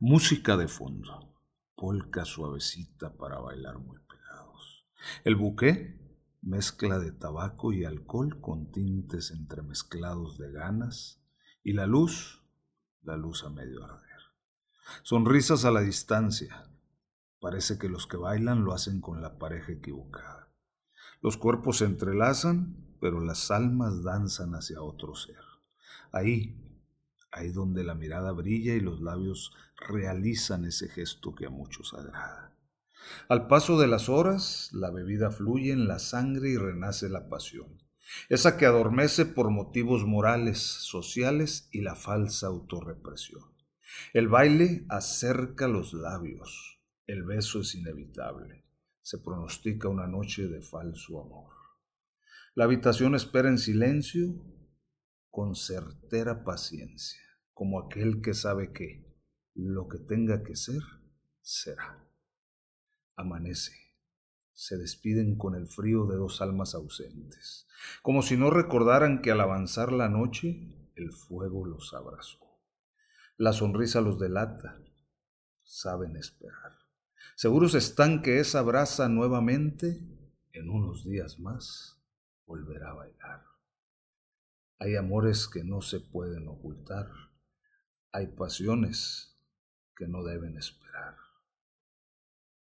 Música de fondo, polca suavecita para bailar muy pegados. El buque, mezcla de tabaco y alcohol con tintes entremezclados de ganas. Y la luz, la luz a medio arder. Sonrisas a la distancia. Parece que los que bailan lo hacen con la pareja equivocada. Los cuerpos se entrelazan, pero las almas danzan hacia otro ser. Ahí, ahí donde la mirada brilla y los labios realizan ese gesto que a muchos agrada. Al paso de las horas, la bebida fluye en la sangre y renace la pasión, esa que adormece por motivos morales, sociales y la falsa autorrepresión. El baile acerca los labios, el beso es inevitable se pronostica una noche de falso amor. La habitación espera en silencio, con certera paciencia, como aquel que sabe que lo que tenga que ser, será. Amanece. Se despiden con el frío de dos almas ausentes, como si no recordaran que al avanzar la noche el fuego los abrazó. La sonrisa los delata, saben esperar. Seguros están que esa brasa nuevamente, en unos días más, volverá a bailar. Hay amores que no se pueden ocultar, hay pasiones que no deben esperar.